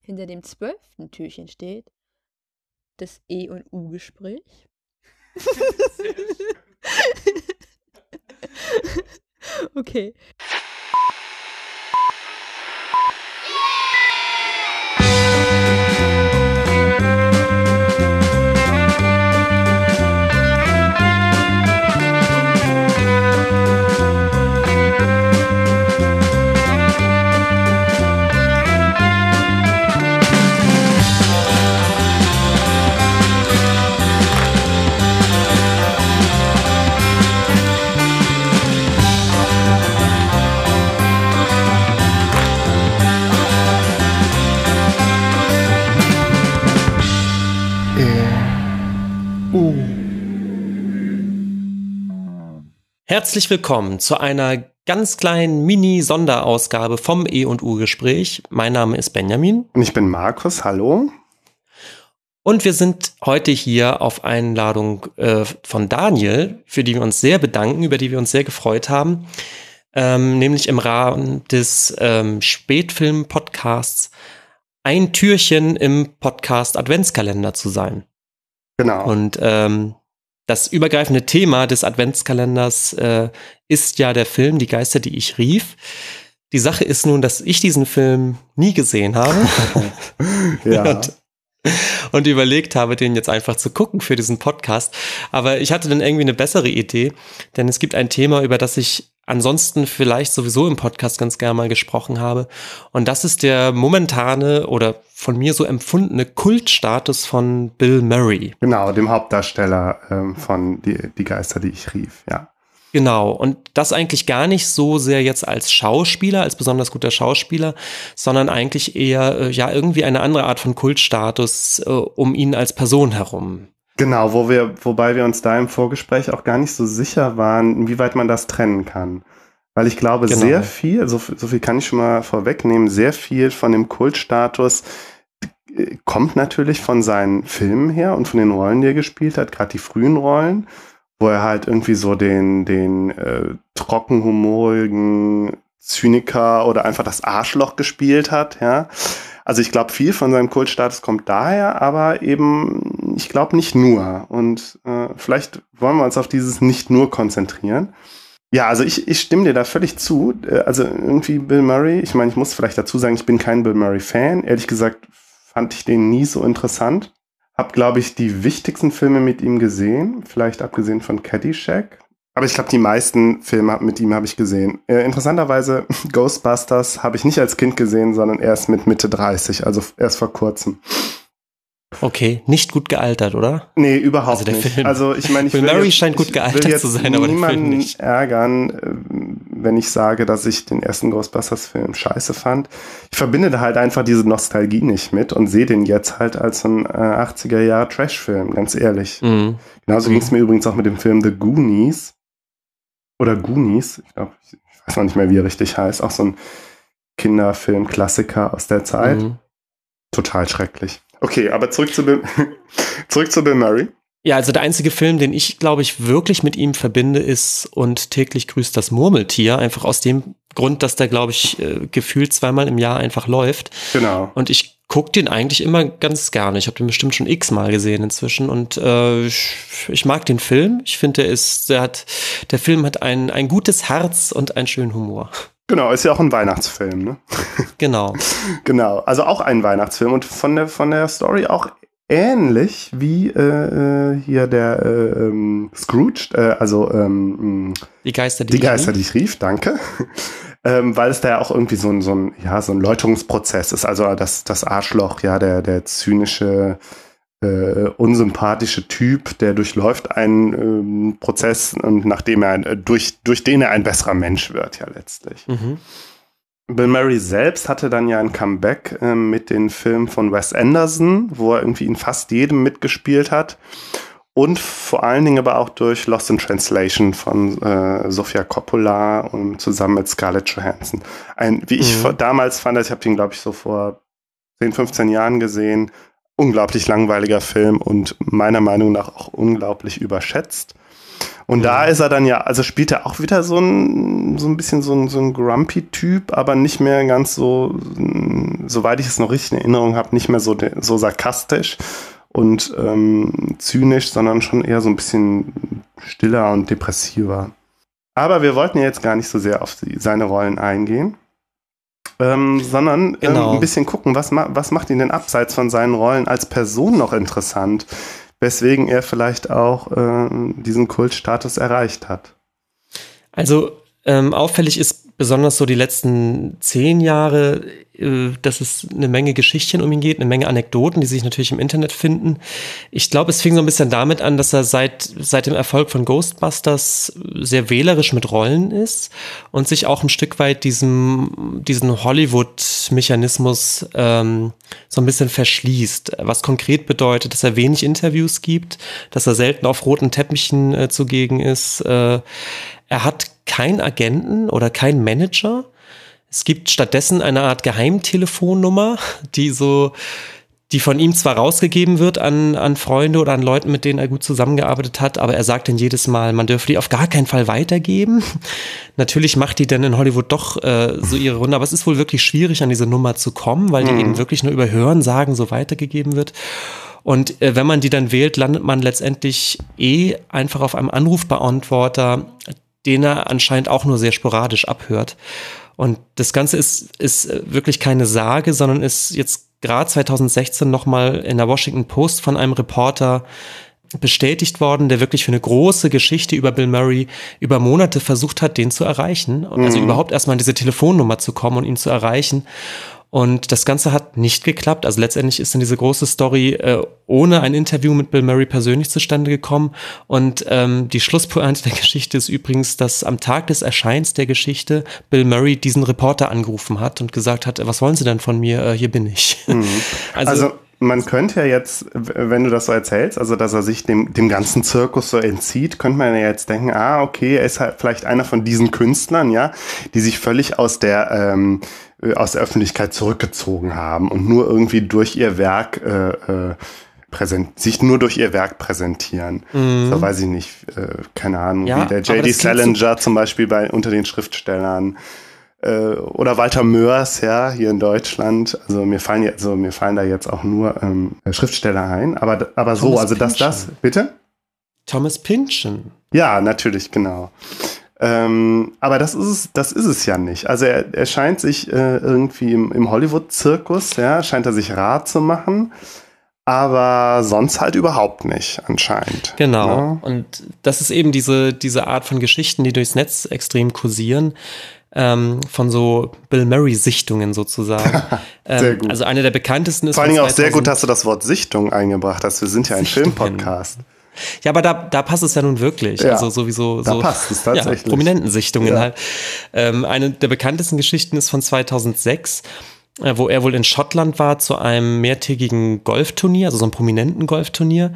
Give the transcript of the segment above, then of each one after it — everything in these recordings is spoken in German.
Hinter dem zwölften Türchen steht das E- und U-Gespräch. okay. Herzlich willkommen zu einer ganz kleinen Mini-Sonderausgabe vom E und U-Gespräch. Mein Name ist Benjamin. Und ich bin Markus, hallo. Und wir sind heute hier auf Einladung äh, von Daniel, für die wir uns sehr bedanken, über die wir uns sehr gefreut haben, ähm, nämlich im Rahmen des ähm, Spätfilm-Podcasts ein Türchen im Podcast Adventskalender zu sein. Genau. Und ähm, das übergreifende Thema des Adventskalenders äh, ist ja der Film Die Geister, die ich rief. Die Sache ist nun, dass ich diesen Film nie gesehen habe. ja. und, und überlegt habe, den jetzt einfach zu gucken für diesen Podcast. Aber ich hatte dann irgendwie eine bessere Idee, denn es gibt ein Thema, über das ich ansonsten vielleicht sowieso im Podcast ganz gerne mal gesprochen habe. Und das ist der momentane oder von mir so empfundene Kultstatus von Bill Murray. Genau, dem Hauptdarsteller ähm, von die, die Geister, die ich rief, ja. Genau, und das eigentlich gar nicht so sehr jetzt als Schauspieler, als besonders guter Schauspieler, sondern eigentlich eher äh, ja irgendwie eine andere Art von Kultstatus äh, um ihn als Person herum. Genau, wo wir, wobei wir uns da im Vorgespräch auch gar nicht so sicher waren, inwieweit man das trennen kann. Weil ich glaube, genau. sehr viel, so, so viel kann ich schon mal vorwegnehmen, sehr viel von dem Kultstatus äh, kommt natürlich von seinen Filmen her und von den Rollen, die er gespielt hat, gerade die frühen Rollen, wo er halt irgendwie so den, den äh, trockenhumorigen Zyniker oder einfach das Arschloch gespielt hat, ja. Also ich glaube, viel von seinem Kultstatus kommt daher, aber eben, ich glaube nicht nur. Und äh, vielleicht wollen wir uns auf dieses nicht nur konzentrieren. Ja, also ich, ich stimme dir da völlig zu. Äh, also irgendwie Bill Murray, ich meine, ich muss vielleicht dazu sagen, ich bin kein Bill Murray-Fan. Ehrlich gesagt fand ich den nie so interessant. Hab, glaube ich, die wichtigsten Filme mit ihm gesehen, vielleicht abgesehen von Caddyshack. Aber ich glaube, die meisten Filme mit ihm habe ich gesehen. Äh, interessanterweise, Ghostbusters habe ich nicht als Kind gesehen, sondern erst mit Mitte 30, also erst vor kurzem. Okay, nicht gut gealtert, oder? Nee, überhaupt also nicht. Film. Also ich meine, ich Bill Murray jetzt, scheint gut gealtert zu sein, aber der Film nicht. ärgern, äh, wenn ich sage, dass ich den ersten Ghostbusters-Film scheiße fand. Ich verbinde da halt einfach diese Nostalgie nicht mit und sehe den jetzt halt als ein äh, 80er Jahr Trash-Film, ganz ehrlich. Mhm. Genauso mhm. ging es mir übrigens auch mit dem Film The Goonies oder Goonies. Ich glaube, ich weiß noch nicht mehr, wie er richtig heißt. Auch so ein Kinderfilm-Klassiker aus der Zeit. Mhm. Total schrecklich. Okay, aber zurück zu Bill, zurück zu Bill Murray. Ja, also der einzige Film, den ich, glaube ich, wirklich mit ihm verbinde, ist Und täglich grüßt das Murmeltier. Einfach aus dem Grund, dass der, glaube ich, äh, gefühlt zweimal im Jahr einfach läuft. Genau. Und ich gucke den eigentlich immer ganz gerne. Ich habe den bestimmt schon x-mal gesehen inzwischen. Und äh, ich, ich, mag den Film. Ich finde, der ist, der hat, der Film hat ein, ein gutes Herz und einen schönen Humor. Genau, ist ja auch ein Weihnachtsfilm, ne? Genau. genau, also auch ein Weihnachtsfilm und von der, von der Story auch ähnlich wie äh, äh hier der äh, ähm, Scrooge, äh, also ähm, die Geister, die, die Geister, die ich rief, danke. ähm, weil es da ja auch irgendwie so ein, so ein, ja, so ein Läuterungsprozess ist. Also das, das Arschloch, ja, der, der zynische äh, unsympathische Typ, der durchläuft einen ähm, Prozess und nachdem er äh, durch, durch den er ein besserer Mensch wird, ja letztlich. Mhm. Bill Murray selbst hatte dann ja ein Comeback äh, mit den Filmen von Wes Anderson, wo er irgendwie in fast jedem mitgespielt hat. Und vor allen Dingen aber auch durch Lost in Translation von äh, Sofia Coppola und zusammen mit Scarlett Johansson. Ein, wie ich mhm. damals fand, ich habe den, glaube ich, so vor 10, 15 Jahren gesehen, unglaublich langweiliger Film und meiner Meinung nach auch unglaublich überschätzt. Und da ist er dann ja, also spielt er auch wieder so ein, so ein bisschen so ein, so ein Grumpy-Typ, aber nicht mehr ganz so, soweit ich es noch richtig in Erinnerung habe, nicht mehr so, so sarkastisch und ähm, zynisch, sondern schon eher so ein bisschen stiller und depressiver. Aber wir wollten ja jetzt gar nicht so sehr auf die, seine Rollen eingehen, ähm, sondern genau. ähm, ein bisschen gucken, was, ma was macht ihn denn abseits von seinen Rollen als Person noch interessant, weswegen er vielleicht auch äh, diesen Kultstatus erreicht hat. Also ähm, auffällig ist besonders so die letzten zehn Jahre, äh, dass es eine Menge Geschichtchen um ihn geht, eine Menge Anekdoten, die sich natürlich im Internet finden. Ich glaube, es fing so ein bisschen damit an, dass er seit, seit dem Erfolg von Ghostbusters sehr wählerisch mit Rollen ist und sich auch ein Stück weit diesem, diesen Hollywood-Mechanismus ähm, so ein bisschen verschließt. Was konkret bedeutet, dass er wenig Interviews gibt, dass er selten auf roten Teppichen äh, zugegen ist. Äh, er hat keinen Agenten oder keinen Manager. Es gibt stattdessen eine Art Geheimtelefonnummer, die so, die von ihm zwar rausgegeben wird an, an Freunde oder an Leuten, mit denen er gut zusammengearbeitet hat, aber er sagt dann jedes Mal, man dürfe die auf gar keinen Fall weitergeben. Natürlich macht die dann in Hollywood doch äh, so ihre Runde, aber es ist wohl wirklich schwierig, an diese Nummer zu kommen, weil die mhm. eben wirklich nur über Hören sagen so weitergegeben wird. Und äh, wenn man die dann wählt, landet man letztendlich eh einfach auf einem Anrufbeantworter, den er anscheinend auch nur sehr sporadisch abhört. Und das Ganze ist, ist wirklich keine Sage, sondern ist jetzt gerade 2016 nochmal in der Washington Post von einem Reporter bestätigt worden, der wirklich für eine große Geschichte über Bill Murray über Monate versucht hat, den zu erreichen. Also mhm. überhaupt erstmal an diese Telefonnummer zu kommen und ihn zu erreichen. Und das Ganze hat nicht geklappt. Also letztendlich ist dann diese große Story äh, ohne ein Interview mit Bill Murray persönlich zustande gekommen. Und ähm, die Schlusspointe der Geschichte ist übrigens, dass am Tag des Erscheins der Geschichte Bill Murray diesen Reporter angerufen hat und gesagt hat, was wollen Sie denn von mir? Äh, hier bin ich. Mhm. also, also man könnte ja jetzt, wenn du das so erzählst, also dass er sich dem, dem ganzen Zirkus so entzieht, könnte man ja jetzt denken, ah, okay, er ist halt vielleicht einer von diesen Künstlern, ja, die sich völlig aus der ähm, äh, aus der Öffentlichkeit zurückgezogen haben und nur irgendwie durch ihr Werk äh, äh, präsent sich nur durch ihr Werk präsentieren. Mhm. So weiß ich nicht, äh, keine Ahnung, ja, wie der J.D. Salinger zum Beispiel bei unter den Schriftstellern äh, oder Walter Mörs, ja, hier in Deutschland. Also mir fallen jetzt, also mir fallen da jetzt auch nur ähm, Schriftsteller ein, aber aber so, also dass das, bitte? Thomas Pynchon. Ja, natürlich, genau. Ähm, aber das ist es, das ist es ja nicht. Also er, er scheint sich äh, irgendwie im, im Hollywood-Zirkus, ja, scheint er sich rar zu machen, aber sonst halt überhaupt nicht, anscheinend. Genau. Ja. Ne? Und das ist eben diese, diese Art von Geschichten, die durchs Netz extrem kursieren. Ähm, von so Bill Murray-Sichtungen sozusagen. sehr ähm, gut. Also eine der bekanntesten ist. Vor allen Dingen auch sehr gut, dass du das Wort Sichtung eingebracht hast. Wir sind ja ein Filmpodcast. Ja, aber da, da passt es ja nun wirklich. Ja, also sowieso so passt es tatsächlich. Ja, prominenten Sichtungen ja. halt. Ähm, eine der bekanntesten Geschichten ist von 2006 äh, wo er wohl in Schottland war zu einem mehrtägigen Golfturnier, also so einem prominenten Golfturnier.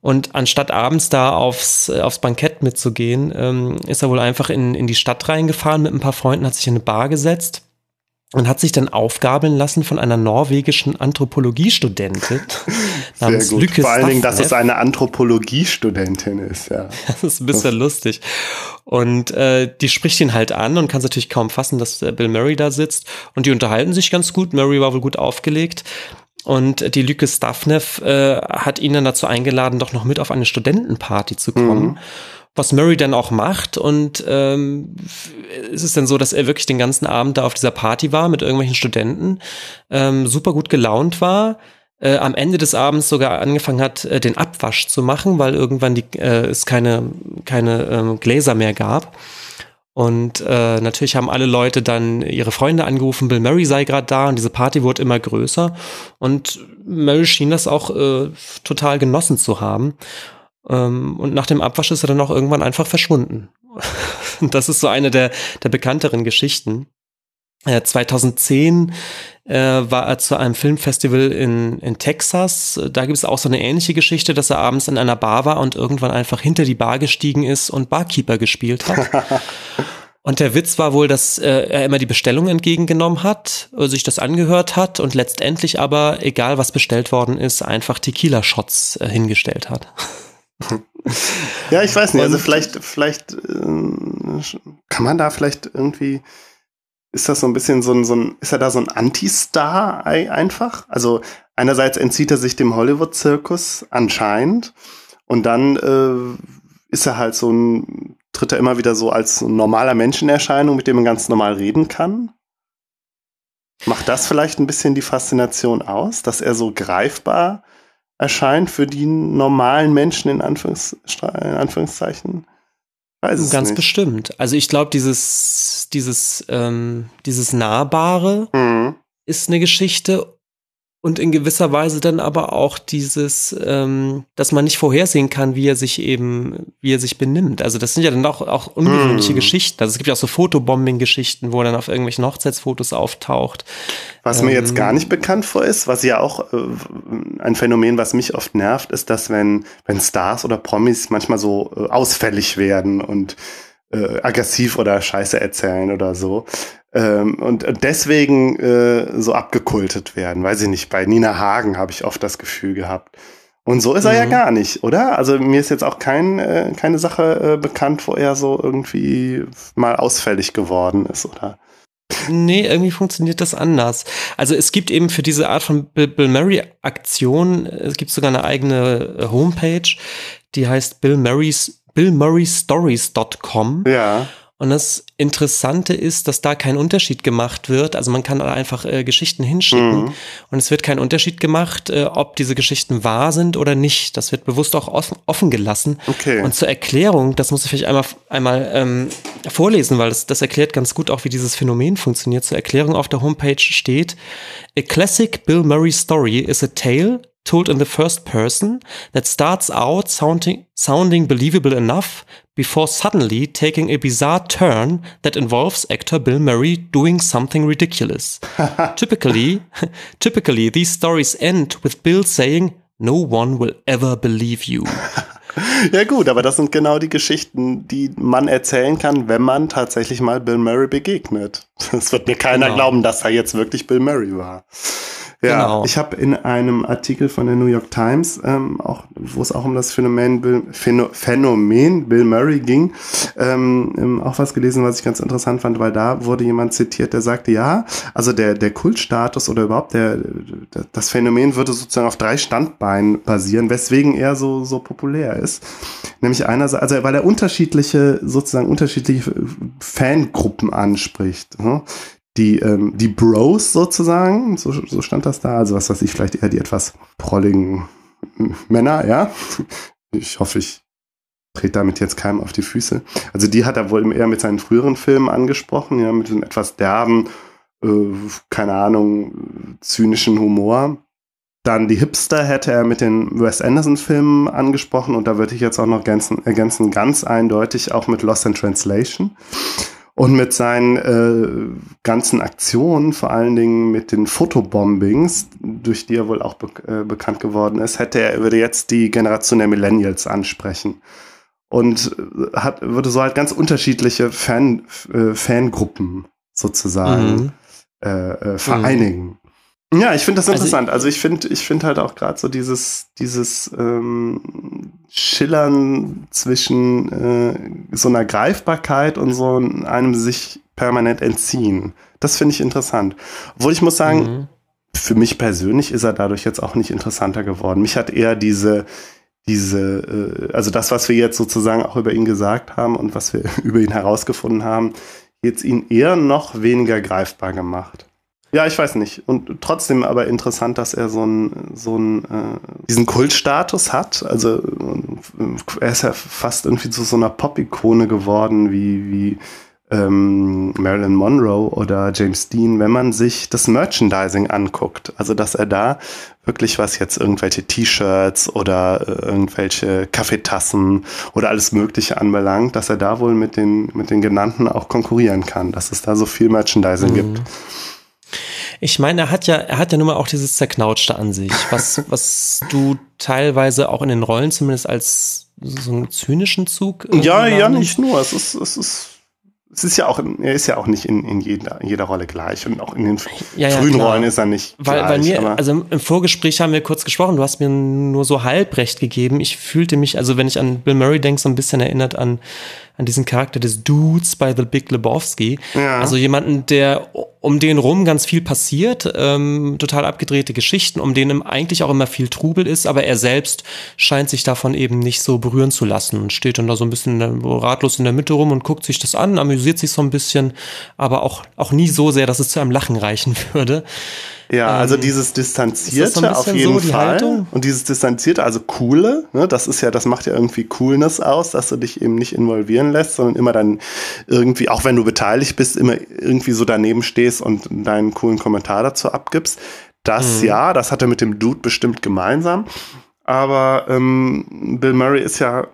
Und anstatt abends da aufs, äh, aufs Bankett mitzugehen, ähm, ist er wohl einfach in, in die Stadt reingefahren mit ein paar Freunden, hat sich in eine Bar gesetzt und hat sich dann aufgabeln lassen von einer norwegischen Anthropologiestudentin Sehr gut. Lücke Vor allen Dingen, dass es eine Anthropologiestudentin ist, ja. Das ist ein bisschen lustig. Und äh, die spricht ihn halt an und kann es natürlich kaum fassen, dass äh, Bill Murray da sitzt. Und die unterhalten sich ganz gut. Murray war wohl gut aufgelegt. Und die Lücke Staffnev äh, hat ihn dann dazu eingeladen, doch noch mit auf eine Studentenparty zu kommen. Mhm was Murray dann auch macht. Und ähm, ist es dann so, dass er wirklich den ganzen Abend da auf dieser Party war mit irgendwelchen Studenten, ähm, super gut gelaunt war. Äh, am Ende des Abends sogar angefangen hat, äh, den Abwasch zu machen, weil irgendwann die, äh, es keine, keine ähm, Gläser mehr gab. Und äh, natürlich haben alle Leute dann ihre Freunde angerufen, Bill Murray sei gerade da und diese Party wurde immer größer. Und Murray schien das auch äh, total genossen zu haben. Ähm, und nach dem Abwasch ist er dann auch irgendwann einfach verschwunden. das ist so eine der, der bekannteren Geschichten. Äh, 2010 äh, war er zu einem Filmfestival in, in Texas. Da gibt es auch so eine ähnliche Geschichte, dass er abends in einer Bar war und irgendwann einfach hinter die Bar gestiegen ist und Barkeeper gespielt hat. Und der Witz war wohl, dass äh, er immer die Bestellung entgegengenommen hat, äh, sich das angehört hat und letztendlich aber, egal was bestellt worden ist, einfach Tequila-Shots äh, hingestellt hat. ja, ich weiß nicht. Also vielleicht, vielleicht äh, kann man da vielleicht irgendwie ist das so ein bisschen so ein, so ein ist er da so ein Anti-Star einfach? Also einerseits entzieht er sich dem Hollywood-Zirkus anscheinend und dann äh, ist er halt so ein, tritt er immer wieder so als normaler Menschenerscheinung, mit dem man ganz normal reden kann. Macht das vielleicht ein bisschen die Faszination aus, dass er so greifbar erscheint für die normalen Menschen in, Anführungs in Anführungszeichen? Weiß Ganz bestimmt. Also ich glaube, dieses, dieses, ähm, dieses Nahbare mhm. ist eine Geschichte und in gewisser Weise dann aber auch dieses, ähm, dass man nicht vorhersehen kann, wie er sich eben, wie er sich benimmt. Also das sind ja dann auch, auch ungewöhnliche mm. Geschichten. Also es gibt ja auch so Fotobombing-Geschichten, wo er dann auf irgendwelchen Hochzeitsfotos auftaucht. Was ähm, mir jetzt gar nicht bekannt vor ist, was ja auch äh, ein Phänomen, was mich oft nervt, ist, dass wenn, wenn Stars oder Promis manchmal so äh, ausfällig werden und äh, aggressiv oder Scheiße erzählen oder so, ähm, und deswegen äh, so abgekultet werden. Weiß ich nicht, bei Nina Hagen habe ich oft das Gefühl gehabt. Und so ist er ja mhm. gar nicht, oder? Also mir ist jetzt auch kein, äh, keine Sache äh, bekannt, wo er so irgendwie mal ausfällig geworden ist, oder? Nee, irgendwie funktioniert das anders. Also es gibt eben für diese Art von Bill, Bill Murray Aktion, es gibt sogar eine eigene äh, Homepage, die heißt Bill Murray's, billmurraystories.com. Ja. Und das Interessante ist, dass da kein Unterschied gemacht wird. Also man kann einfach äh, Geschichten hinschicken mhm. und es wird kein Unterschied gemacht, äh, ob diese Geschichten wahr sind oder nicht. Das wird bewusst auch offen, offen gelassen. Okay. Und zur Erklärung, das muss ich vielleicht einmal, einmal ähm, vorlesen, weil das, das erklärt ganz gut auch, wie dieses Phänomen funktioniert. Zur Erklärung auf der Homepage steht, A classic Bill Murray story is a tale told in the first person that starts out sounding, sounding believable enough before suddenly taking a bizarre turn that involves actor Bill Murray doing something ridiculous. typically, typically these stories end with Bill saying, "No one will ever believe you." Ja gut, aber das sind genau die Geschichten, die man erzählen kann, wenn man tatsächlich mal Bill Murray begegnet. Es wird mir keiner genau. glauben, dass er jetzt wirklich Bill Murray war. Ja, genau. ich habe in einem Artikel von der New York Times, ähm, auch, wo es auch um das Phänomen Bill, Phänomen Bill Murray ging, ähm, ähm, auch was gelesen, was ich ganz interessant fand, weil da wurde jemand zitiert, der sagte, ja, also der, der Kultstatus oder überhaupt der, das Phänomen würde sozusagen auf drei Standbeinen basieren, weswegen er so, so populär ist. Nämlich einerseits, also weil er unterschiedliche, sozusagen unterschiedliche Fangruppen anspricht. Die, ähm, die Bros sozusagen, so, so stand das da, also was weiß ich, vielleicht eher die etwas prolligen Männer, ja. Ich hoffe, ich trete damit jetzt keinem auf die Füße. Also die hat er wohl eher mit seinen früheren Filmen angesprochen, ja, mit einem etwas derben, äh, keine Ahnung, zynischen Humor. Dann die Hipster hätte er mit den Wes Anderson-Filmen angesprochen und da würde ich jetzt auch noch ergänzen, ergänzen ganz eindeutig auch mit Lost in Translation. Und mit seinen äh, ganzen Aktionen, vor allen Dingen mit den Fotobombings, durch die er wohl auch be äh, bekannt geworden ist, hätte er, würde jetzt die Generation der Millennials ansprechen. Und äh, hat, würde so halt ganz unterschiedliche Fan, äh, Fangruppen sozusagen mhm. äh, äh, vereinigen. Mhm. Ja, ich finde das also interessant. Also, ich finde, ich finde halt auch gerade so dieses, dieses ähm, Schillern zwischen äh, so einer Greifbarkeit und so einem sich permanent entziehen. Das finde ich interessant. Obwohl ich muss sagen, mhm. für mich persönlich ist er dadurch jetzt auch nicht interessanter geworden. Mich hat eher diese, diese, äh, also das, was wir jetzt sozusagen auch über ihn gesagt haben und was wir über ihn herausgefunden haben, jetzt ihn eher noch weniger greifbar gemacht. Ja, ich weiß nicht. Und trotzdem aber interessant, dass er so einen, so einen, äh, diesen Kultstatus hat. Also äh, er ist ja fast irgendwie zu so einer Pop-Ikone geworden, wie, wie ähm, Marilyn Monroe oder James Dean, wenn man sich das Merchandising anguckt. Also dass er da wirklich was jetzt irgendwelche T-Shirts oder äh, irgendwelche Kaffeetassen oder alles Mögliche anbelangt, dass er da wohl mit den, mit den genannten auch konkurrieren kann, dass es da so viel Merchandising mhm. gibt. Ich meine, er hat ja, er hat ja nun mal auch dieses Zerknautschte an sich, was, was du teilweise auch in den Rollen zumindest als so einen zynischen Zug. Ja, ja, nicht nur. Es ist, es ist, es ist ja auch, er ist ja auch nicht in, in jeder, jeder Rolle gleich und auch in den ja, frühen ja, Rollen ist er nicht weil, gleich. Weil mir, also im Vorgespräch haben wir kurz gesprochen, du hast mir nur so halbrecht gegeben. Ich fühlte mich, also wenn ich an Bill Murray denke, so ein bisschen erinnert an an diesen Charakter des Dudes bei The Big Lebowski. Ja. Also jemanden, der um den rum ganz viel passiert, ähm, total abgedrehte Geschichten, um den eigentlich auch immer viel Trubel ist, aber er selbst scheint sich davon eben nicht so berühren zu lassen und steht dann da so ein bisschen ratlos in der Mitte rum und guckt sich das an, amüsiert sich so ein bisschen, aber auch, auch nie so sehr, dass es zu einem Lachen reichen würde. Ja, also ähm, dieses Distanzierte so auf jeden so Fall. Haltung? Und dieses Distanzierte, also coole, ne, das ist ja, das macht ja irgendwie Coolness aus, dass du dich eben nicht involvieren lässt, sondern immer dann irgendwie, auch wenn du beteiligt bist, immer irgendwie so daneben stehst und deinen coolen Kommentar dazu abgibst. Das mhm. ja, das hat er mit dem Dude bestimmt gemeinsam. Aber ähm, Bill Murray ist ja,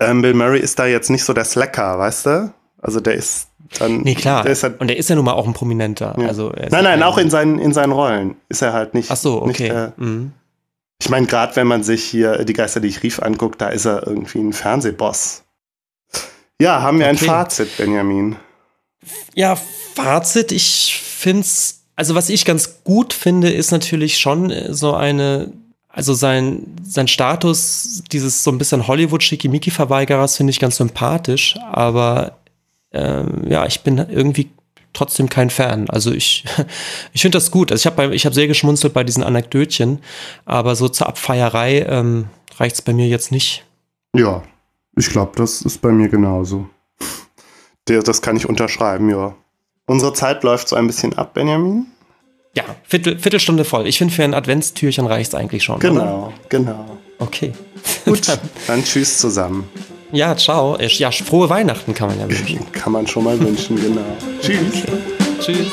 ähm, Bill Murray ist da jetzt nicht so der Slacker, weißt du? Also der ist dann. Nee, klar. Halt, und er ist ja nun mal auch ein Prominenter. Ja. Also nein, nein, auch in seinen, in seinen Rollen ist er halt nicht. Ach so, okay. Nicht, äh, mhm. Ich meine, gerade wenn man sich hier die Geister, die ich rief, anguckt, da ist er irgendwie ein Fernsehboss. Ja, haben wir okay. ein Fazit, Benjamin? Ja, Fazit, ich finde es, also was ich ganz gut finde, ist natürlich schon so eine also sein, sein Status dieses so ein bisschen Hollywood-Schickimicki-Verweigerers finde ich ganz sympathisch, aber ähm, ja, ich bin irgendwie trotzdem kein Fan. Also ich, ich finde das gut. Also ich habe ich hab sehr geschmunzelt bei diesen Anekdötchen, aber so zur Abfeierei ähm, reicht es bei mir jetzt nicht. Ja, ich glaube, das ist bei mir genauso. Der, das kann ich unterschreiben, ja. Unsere Zeit läuft so ein bisschen ab, Benjamin. Ja, Viertel, Viertelstunde voll. Ich finde, für ein Adventstürchen reicht es eigentlich schon. Genau, oder? genau. Okay. Gut, dann tschüss zusammen. Ja, ciao. Ja, frohe Weihnachten kann man ja wünschen. Kann man schon mal wünschen, genau. Tschüss. Tschüss.